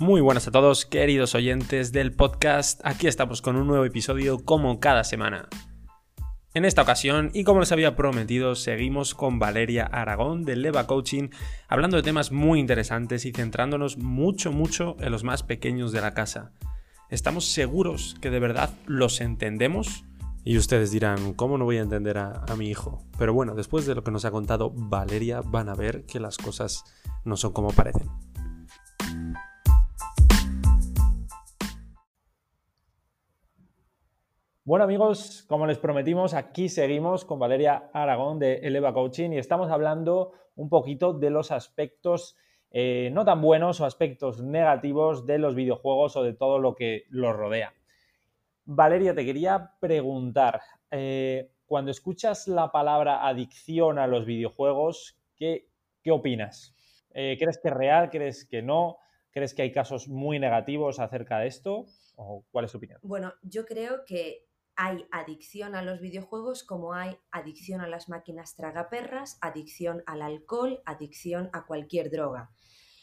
Muy buenas a todos, queridos oyentes del podcast. Aquí estamos con un nuevo episodio como cada semana. En esta ocasión, y como les había prometido, seguimos con Valeria Aragón de Leva Coaching, hablando de temas muy interesantes y centrándonos mucho, mucho en los más pequeños de la casa. ¿Estamos seguros que de verdad los entendemos? Y ustedes dirán, ¿cómo no voy a entender a, a, mi hijo? Pero bueno, después de lo que nos ha contado Valeria, van a ver que las cosas no son como parecen. Bueno amigos, como les prometimos, aquí seguimos con Valeria Aragón de Eleva Coaching y estamos hablando un poquito de los aspectos eh, no tan buenos o aspectos negativos de los videojuegos o de todo lo que los rodea. Valeria, te quería preguntar, eh, cuando escuchas la palabra adicción a los videojuegos, ¿qué, qué opinas? Eh, ¿Crees que es real? ¿Crees que no? ¿Crees que hay casos muy negativos acerca de esto? ¿O cuál es tu opinión? Bueno, yo creo que hay adicción a los videojuegos como hay adicción a las máquinas tragaperras, adicción al alcohol, adicción a cualquier droga.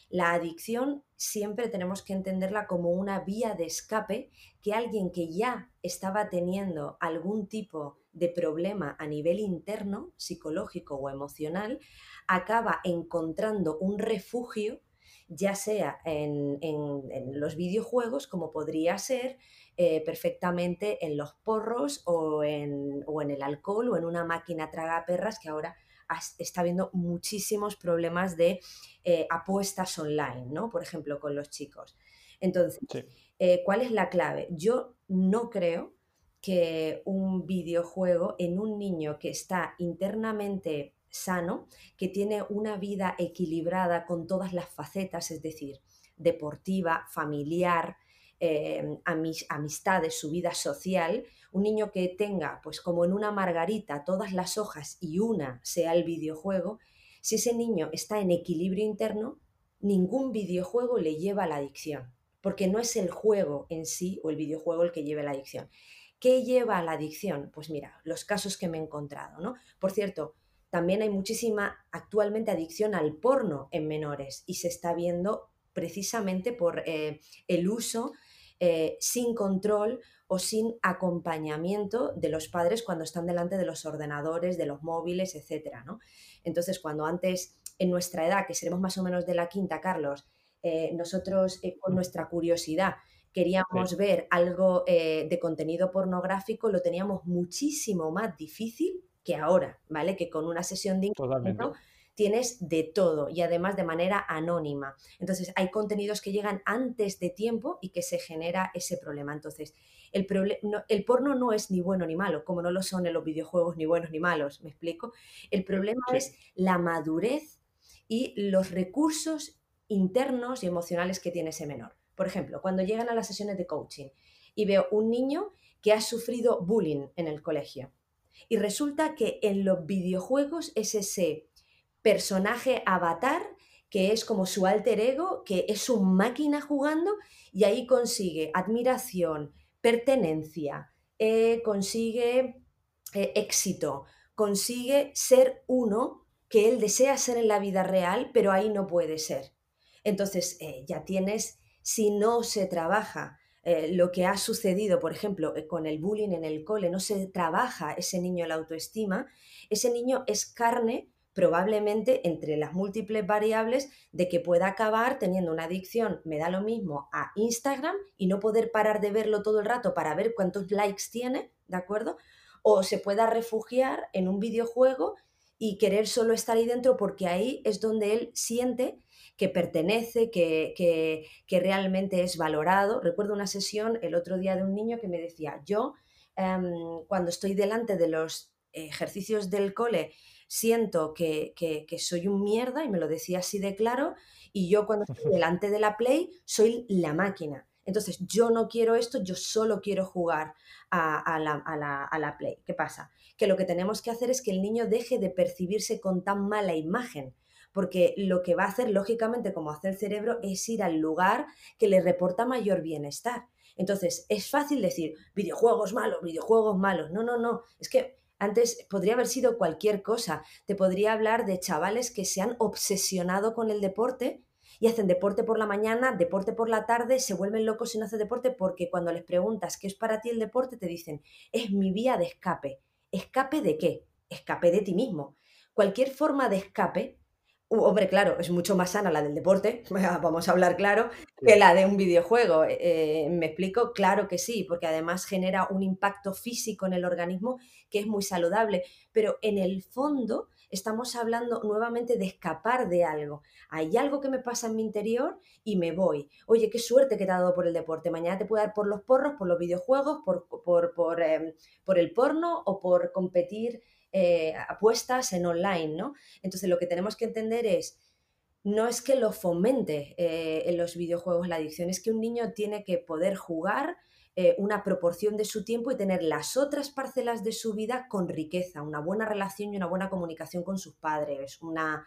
La adicción siempre tenemos que entenderla como una vía de escape que alguien que ya estaba teniendo algún tipo de problema a nivel interno, psicológico o emocional, acaba encontrando un refugio, ya sea en, en los videojuegos, como podría ser eh, perfectamente en los porros o en, o en, el alcohol o en una máquina traga perras que ahora está habiendo muchísimos problemas de eh, apuestas online, ¿no? Por ejemplo, con los chicos. Entonces, eh, ¿cuál es la clave? Yo no creo que un videojuego en un niño que está internamente sano, que tiene una vida equilibrada con todas las facetas, es decir, deportiva, familiar, eh, amistades, su vida social, un niño que tenga, pues como en una margarita, todas las hojas y una sea el videojuego, si ese niño está en equilibrio interno, ningún videojuego le lleva a la adicción, porque no es el juego en sí o el videojuego el que lleve la adicción. ¿Qué lleva a la adicción? Pues mira, los casos que me he encontrado, ¿no? Por cierto, también hay muchísima actualmente adicción al porno en menores y se está viendo precisamente por eh, el uso eh, sin control o sin acompañamiento de los padres cuando están delante de los ordenadores, de los móviles, etc. ¿no? Entonces, cuando antes, en nuestra edad, que seremos más o menos de la quinta, Carlos, eh, nosotros eh, con nuestra curiosidad queríamos ver algo de contenido pornográfico, lo teníamos muchísimo más difícil que ahora, ¿vale? Que con una sesión de tienes de todo y además de manera anónima. Entonces, hay contenidos que llegan antes de tiempo y que se genera ese problema. Entonces, el, el porno no es ni bueno ni malo, como no lo son en los videojuegos ni buenos ni malos, ¿me explico? El problema es la madurez y los recursos internos y emocionales que tiene ese menor. Por ejemplo, cuando llegan a las sesiones de coaching y veo un niño que ha sufrido bullying en el colegio y resulta que en los videojuegos es ese personaje avatar que es como su alter ego, que es su máquina jugando y ahí consigue admiración, pertenencia, eh, consigue eh, éxito, consigue ser uno que él desea ser en la vida real, pero ahí no puede ser. Entonces eh, ya tienes, si no se trabaja lo que ha sucedido, por ejemplo, con el bullying en el cole, no se trabaja ese niño la autoestima, ese niño es carne probablemente entre las múltiples variables de que pueda acabar teniendo una adicción, me da lo mismo, a Instagram y no poder parar de verlo todo el rato para ver cuántos likes tiene, ¿de acuerdo? O se pueda refugiar en un videojuego y querer solo estar ahí dentro porque ahí es donde él siente que pertenece, que, que, realmente es valorado. Recuerdo una sesión el otro día de un niño que me decía, yo em, cuando estoy delante de los ejercicios del cole siento que, soy un mierda y me lo decía así de claro y yo cuando estoy delante de la Play soy la máquina. Entonces yo no quiero esto, yo solo quiero jugar a, la, a la Play. ¿Qué pasa? Que lo que tenemos que hacer es que el niño deje de percibirse con tan mala imagen porque lo que va a hacer, lógicamente, como hace el cerebro, es ir al lugar que le reporta mayor bienestar. Entonces, es fácil decir, videojuegos malos, videojuegos malos. No, no, no. Es que antes podría haber sido cualquier cosa. Te podría hablar de chavales que se han obsesionado con el deporte y hacen deporte por la mañana, deporte por la tarde, se vuelven locos si no hacen deporte porque cuando les preguntas qué es para ti el deporte, te dicen, es mi vía de escape. ¿Escape de qué? Escape de ti mismo. Cualquier forma de escape, hombre, claro, es mucho más sana la del deporte, vamos a hablar claro, que la de un videojuego. Eh, ¿Me explico? Claro que sí, porque además genera un impacto físico en el organismo que es muy saludable, pero en el fondo estamos hablando nuevamente de escapar de algo. Hay algo que me pasa en mi interior y me voy. Oye, qué suerte que te ha dado por el deporte. Mañana te puede dar por los porros, por los videojuegos, por, por, por, em, el porno o por competir eh, apuestas en online, ¿no? Entonces lo que tenemos que entender es no es que lo fomente eh, en los videojuegos la adicción, es que un niño tiene que poder jugar eh, una proporción de su tiempo y tener las otras parcelas de su vida con riqueza, una buena relación y una buena comunicación con sus padres, una,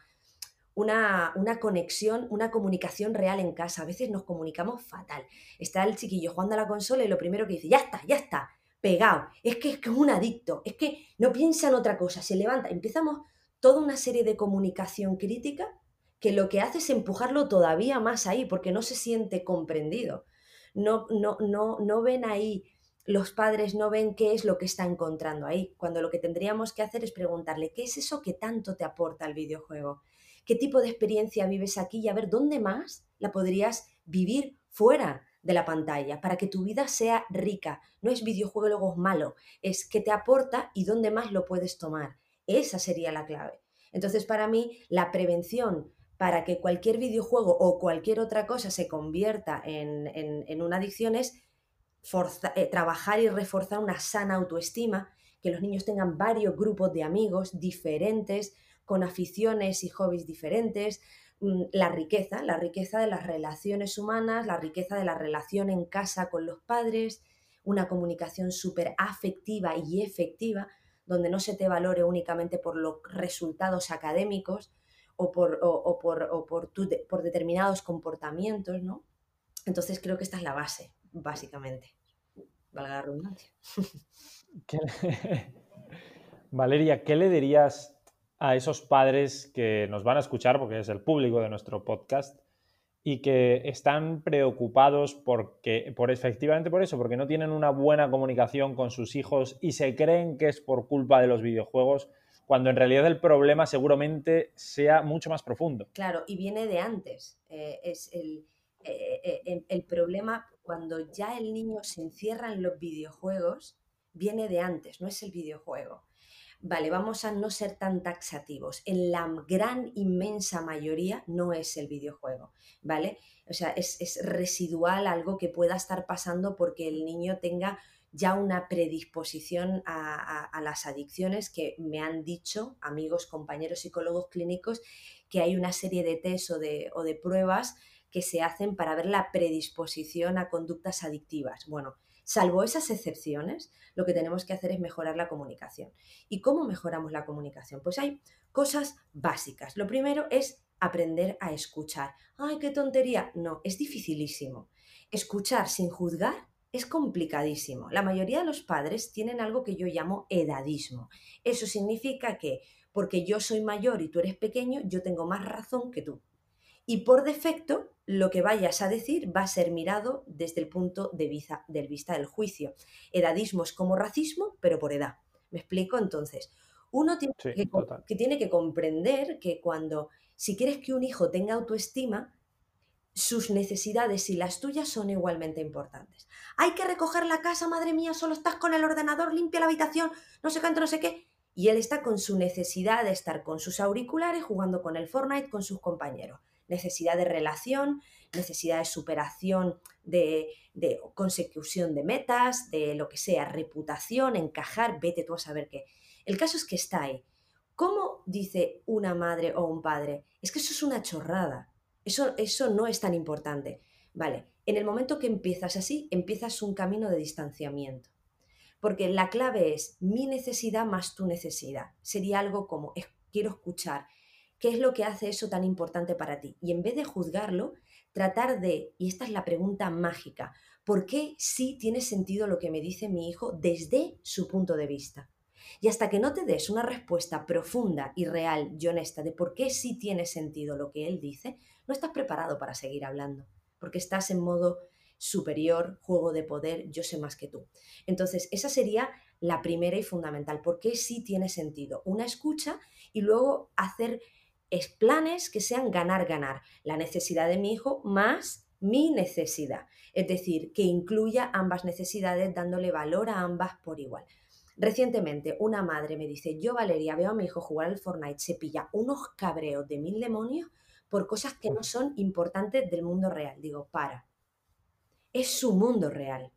una, conexión, una comunicación real en casa. A veces nos comunicamos fatal. Está el chiquillo jugando a la consola y lo primero que dice, ya está, ya está, pegado. Es que es, que es un adicto, es que no piensa en otra cosa, se levanta. Empezamos toda una serie de comunicación crítica que lo que hace es empujarlo todavía más ahí porque no se siente comprendido no, no, no, no ven ahí, los padres no ven qué es lo que está encontrando ahí, cuando lo que tendríamos que hacer es preguntarle, ¿qué es eso que tanto te aporta el videojuego? ¿Qué tipo de experiencia vives aquí? Y a ver, ¿dónde más la podrías vivir fuera de la pantalla para que tu vida sea rica? No es videojuego malo, es que te aporta y dónde más lo puedes tomar. Esa sería la clave. Entonces, para mí, la prevención para que cualquier videojuego o cualquier otra cosa se convierta en, una adicción es eh, trabajar y reforzar una sana autoestima, que los niños tengan varios grupos de amigos diferentes, con aficiones y hobbies diferentes, mm, la riqueza, la riqueza de las relaciones humanas, la riqueza de la relación en casa con los padres, una comunicación súper afectiva y efectiva, donde no se te valore únicamente por los resultados académicos, o por, o, por, o por, por determinados comportamientos, ¿no? Entonces creo que esta es la base, básicamente. Valga la redundancia. Valeria, ¿qué le dirías a esos padres que nos van a escuchar, porque es el público de nuestro podcast, y que están preocupados porque, por efectivamente por eso, porque no tienen una buena comunicación con sus hijos y se creen que es por culpa de los videojuegos? Cuando en realidad el problema seguramente sea mucho más profundo. Claro, y viene de antes. Eh, es el, eh, eh, el, problema cuando ya el niño se encierra en los videojuegos, viene de antes, no es el videojuego. Vale, vamos a no ser tan taxativos. En la gran inmensa mayoría no es el videojuego, ¿vale? O sea, es, es residual algo que pueda estar pasando porque el niño tenga ya una predisposición a, las adicciones que me han dicho amigos, compañeros psicólogos clínicos que hay una serie de test o de, o de pruebas que se hacen para ver la predisposición a conductas adictivas. Bueno, salvo esas excepciones, lo que tenemos que hacer es mejorar la comunicación. ¿Y cómo mejoramos la comunicación? Pues hay cosas básicas. Lo primero es aprender a escuchar. ¡Ay, qué tontería! No, es dificilísimo. Escuchar sin juzgar es complicadísimo. La mayoría de los padres tienen algo que yo llamo edadismo. Eso significa que porque yo soy mayor y tú eres pequeño, yo tengo más razón que tú. Y por defecto, lo que vayas a decir va a ser mirado desde el punto de vista del, vista del juicio. Edadismo es como racismo, pero por edad. ¿Me explico? Entonces, uno tiene, que tiene que comprender que cuando, si quieres que un hijo tenga autoestima, sus necesidades y las tuyas son igualmente importantes. Hay que recoger la casa, madre mía, solo estás con el ordenador, limpia la habitación, no sé cuánto, no sé qué. Y él está con su necesidad de estar con sus auriculares jugando con el Fortnite con sus compañeros. Necesidad de relación, necesidad de superación, de, de consecución de metas, de lo que sea, reputación, encajar, vete tú a saber qué. El caso es que está ahí. ¿Cómo dice una madre o un padre? Es que eso es una chorrada. Eso, eso no es tan importante. Vale, en el momento que empiezas así, empiezas un camino de distanciamiento. Porque la clave es mi necesidad más tu necesidad. Sería algo como, quiero escuchar, ¿qué es lo que hace eso tan importante para ti? Y en vez de juzgarlo, tratar de, y esta es la pregunta mágica, ¿por qué sí tiene sentido lo que me dice mi hijo desde su punto de vista? Y hasta que no te des una respuesta profunda y real y honesta de por qué sí tiene sentido lo que él dice, no estás preparado para seguir hablando, porque estás en modo superior, juego de poder, yo sé más que tú. Entonces, esa sería la primera y fundamental, por qué sí tiene sentido. Una escucha y luego hacer planes que sean ganar-ganar. La necesidad de mi hijo más mi necesidad. Es decir, que incluya ambas necesidades dándole valor a ambas por igual. Recientemente una madre me dice, yo Valeria veo a mi hijo jugar al Fortnite, se pilla unos cabreos de mil demonios por cosas que no son importantes del mundo real. Digo, para. Es su mundo real.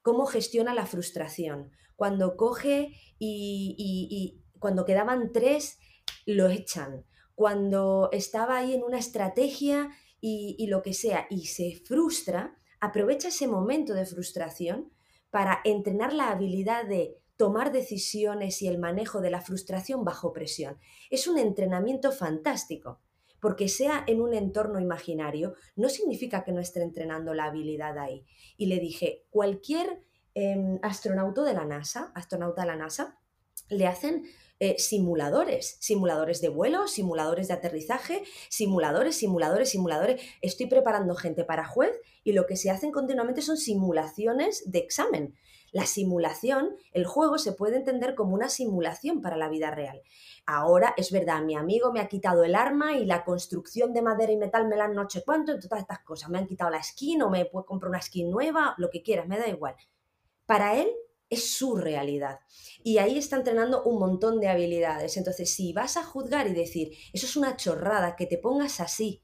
¿Cómo gestiona la frustración? Cuando coge y, y cuando quedaban tres, lo echan. Cuando estaba ahí en una estrategia y, y lo que sea y se frustra, aprovecha ese momento de frustración para entrenar la habilidad de tomar decisiones y el manejo de la frustración bajo presión. Es un entrenamiento fantástico, porque sea en un entorno imaginario, no significa que no esté entrenando la habilidad ahí. Y le dije, cualquier em, astronauta de la NASA, astronauta de la NASA, le hacen eh, simuladores, simuladores de vuelo, simuladores de aterrizaje, simuladores, simuladores, simuladores. Estoy preparando gente para juez y lo que se hacen continuamente son simulaciones de examen. La simulación, el juego se puede entender como una simulación para la vida real. Ahora es verdad, mi amigo me ha quitado el arma y la construcción de madera y metal me la han noche cuánto, en todas estas cosas. Me han quitado la skin o me puedo comprar una skin nueva, lo que quieras, me da igual. Para él es su realidad. Y ahí está entrenando un montón de habilidades. Entonces, si vas a juzgar y decir, eso es una chorrada, que te pongas así,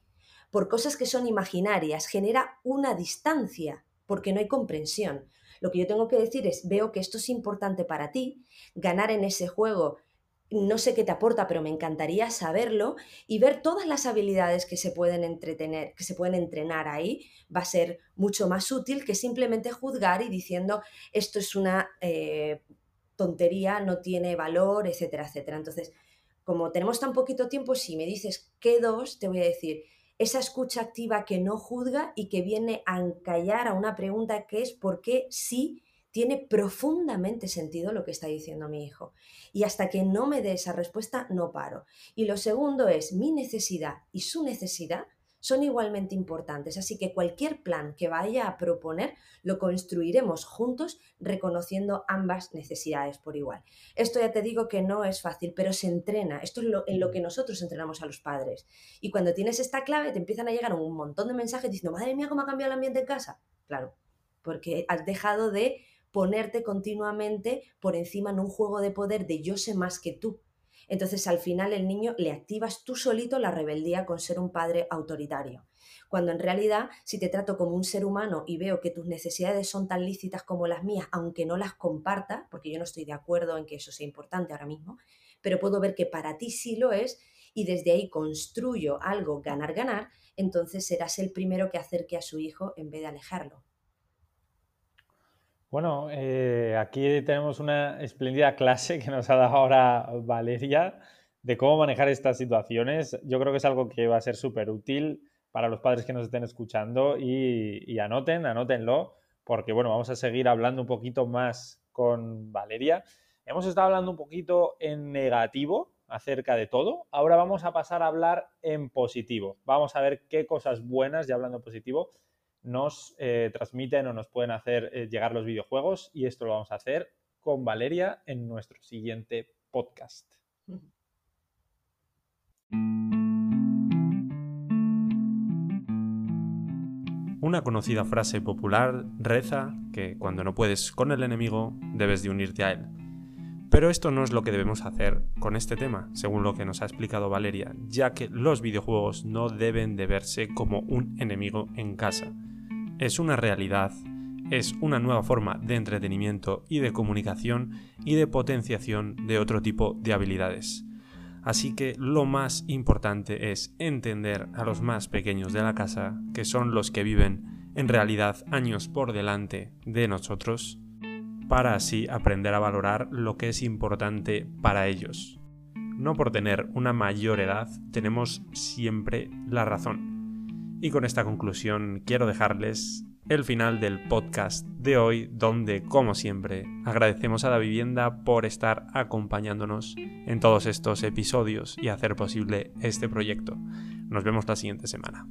por cosas que son imaginarias, genera una distancia, porque no hay comprensión. Lo que yo tengo que decir es, veo que esto es importante para ti, ganar en ese juego no sé qué te aporta, pero me encantaría saberlo y ver todas las habilidades que se pueden entretener, que se pueden entrenar ahí, va a ser mucho más útil que simplemente juzgar y diciendo esto es una eh, tontería, no tiene valor, etcétera, etcétera. Entonces, como tenemos tan poquito tiempo, si me dices qué dos, te voy a decir esa escucha activa que no juzga y que viene a encallar a una pregunta que es por qué sí tiene profundamente sentido lo que está diciendo mi hijo. Y hasta que no me dé esa respuesta, no paro. Y lo segundo es, mi necesidad y su necesidad son igualmente importantes, así que cualquier plan que vaya a proponer lo construiremos juntos reconociendo ambas necesidades por igual. Esto ya te digo que no es fácil, pero se entrena. Esto es lo, en lo que nosotros entrenamos a los padres. Y cuando tienes esta clave te empiezan a llegar un montón de mensajes diciendo, madre mía, ¿cómo ha cambiado el ambiente en casa? Claro, porque has dejado de ponerte continuamente por encima en un juego de poder de yo sé más que tú. Entonces al final el niño le activas tú solito la rebeldía con ser un padre autoritario. Cuando en realidad si te trato como un ser humano y veo que tus necesidades son tan lícitas como las mías, aunque no las comparta, porque yo no estoy de acuerdo en que eso sea importante ahora mismo, pero puedo ver que para ti sí lo es y desde ahí construyo algo ganar-ganar, entonces serás el primero que acerque a su hijo en vez de alejarlo. Bueno, eh, aquí tenemos una espléndida clase que nos ha dado ahora Valeria de cómo manejar estas situaciones. Yo creo que es algo que va a ser súper útil para los padres que nos estén escuchando y, anoten, anótenlo, porque bueno, vamos a seguir hablando un poquito más con Valeria. Hemos estado hablando un poquito en negativo acerca de todo. Ahora vamos a pasar a hablar en positivo. Vamos a ver qué cosas buenas, ya hablando en positivo, nos eh, transmiten o nos pueden hacer eh, llegar los videojuegos y esto lo vamos a hacer con Valeria en nuestro siguiente podcast. Una conocida frase popular reza que cuando no puedes con el enemigo debes de unirte a él. Pero esto no es lo que debemos hacer con este tema, según lo que nos ha explicado Valeria, ya que los videojuegos no deben de verse como un enemigo en casa, es una realidad, es una nueva forma de entretenimiento y de comunicación y de potenciación de otro tipo de habilidades. Así que lo más importante es entender a los más pequeños de la casa, que son los que viven en realidad años por delante de nosotros, para así aprender a valorar lo que es importante para ellos. No por tener una mayor edad tenemos siempre la razón y con esta conclusión quiero dejarles el final del podcast de hoy, donde, como siempre, agradecemos a la vivienda por estar acompañándonos en todos estos episodios y hacer posible este proyecto. Nos vemos la siguiente semana.